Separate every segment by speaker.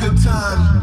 Speaker 1: good time.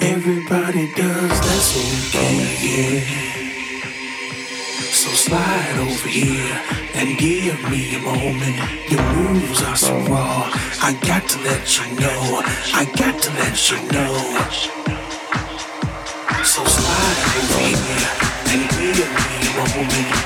Speaker 2: Everybody does, that's okay, yeah. So slide over here and give me a moment. Your moves are so raw. I got to let you know. I got to let you know. So slide over here and give me a moment.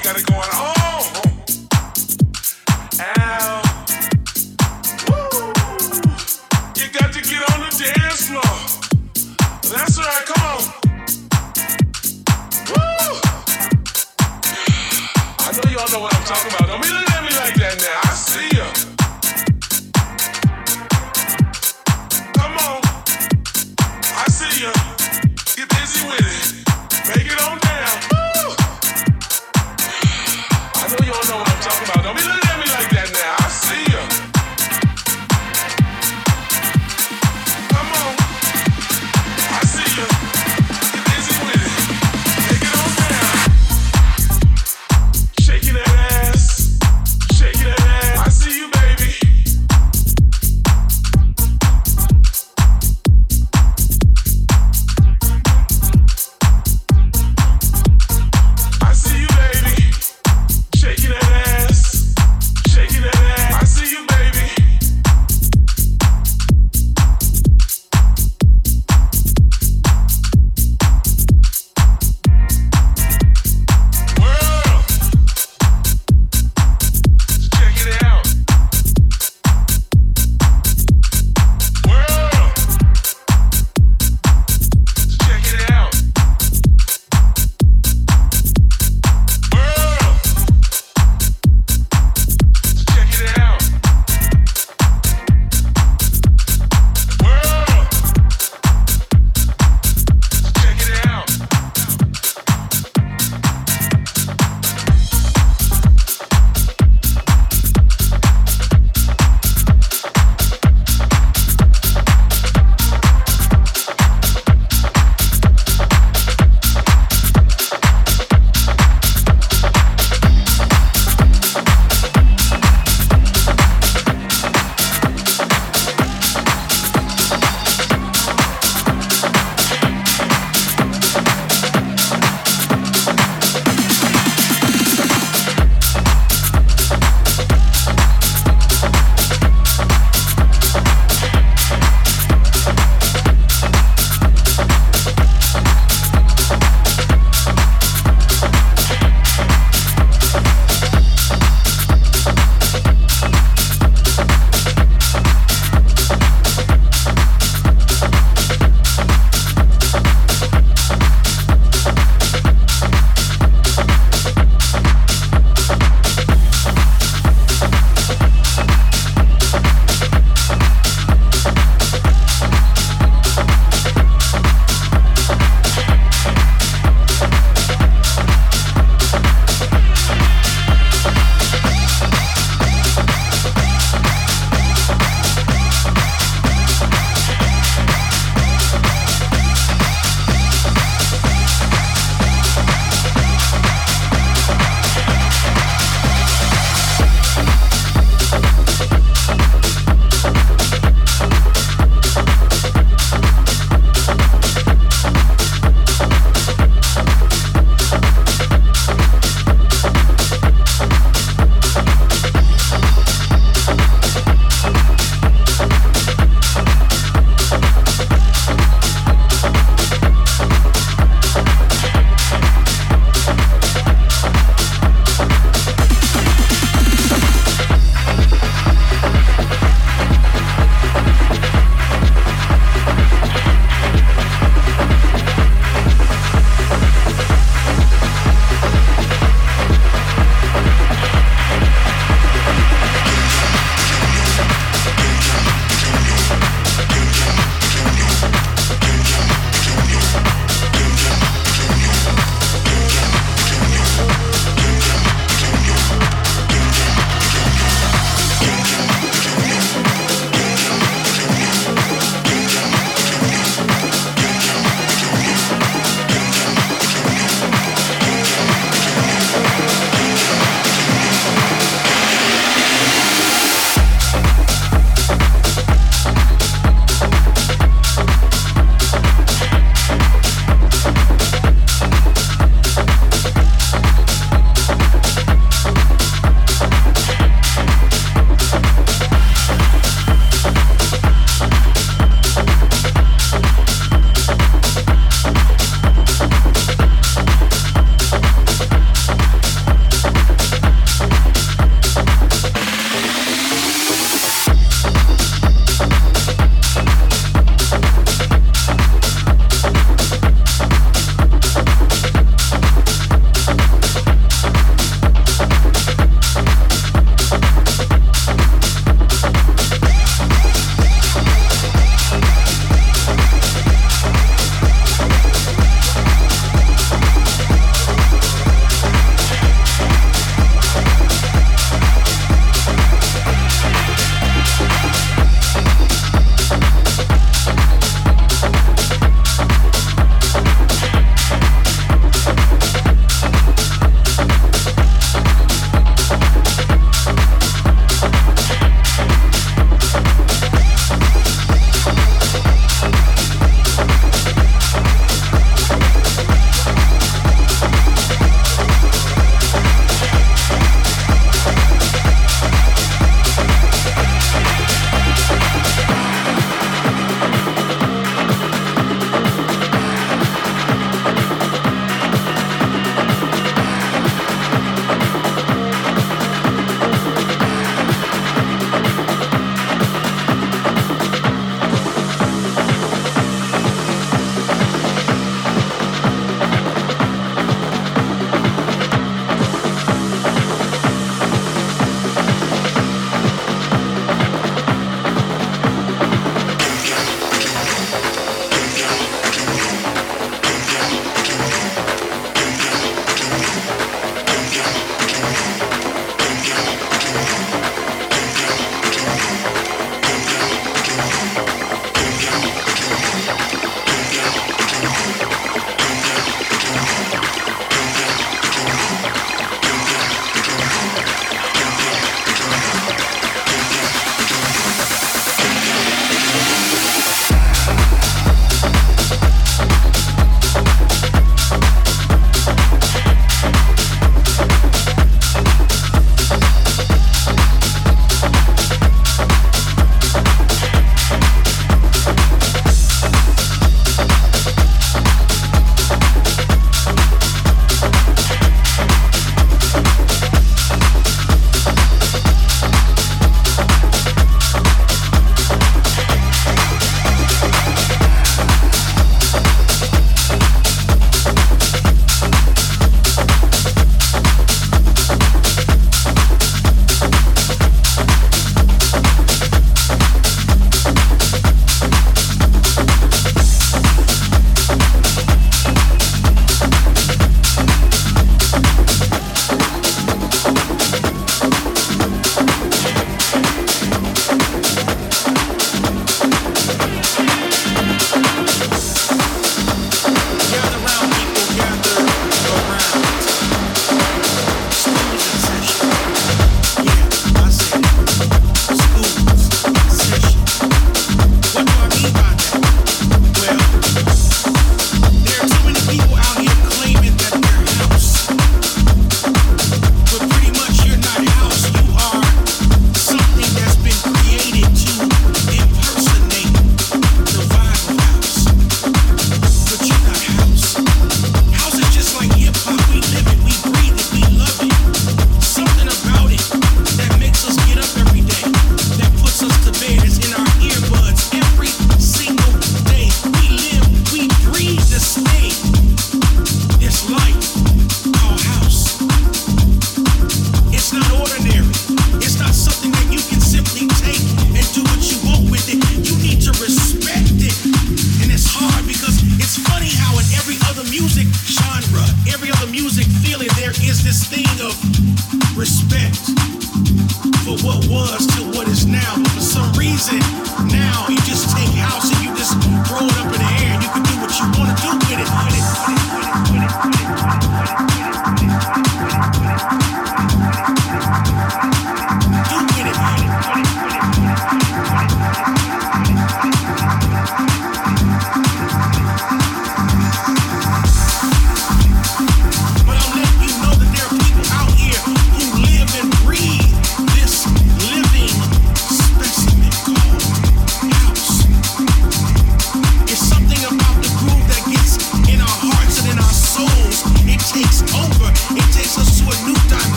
Speaker 2: you got it going on. Woo. You got to get on the dance floor. That's come. Woo. I know y'all know what I'm talking about.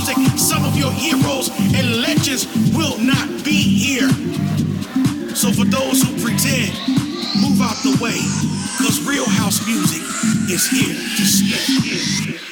Speaker 3: music, some of your heroes and legends will not be here. So for those who pretend, move out the way, cause real house music is here to stay.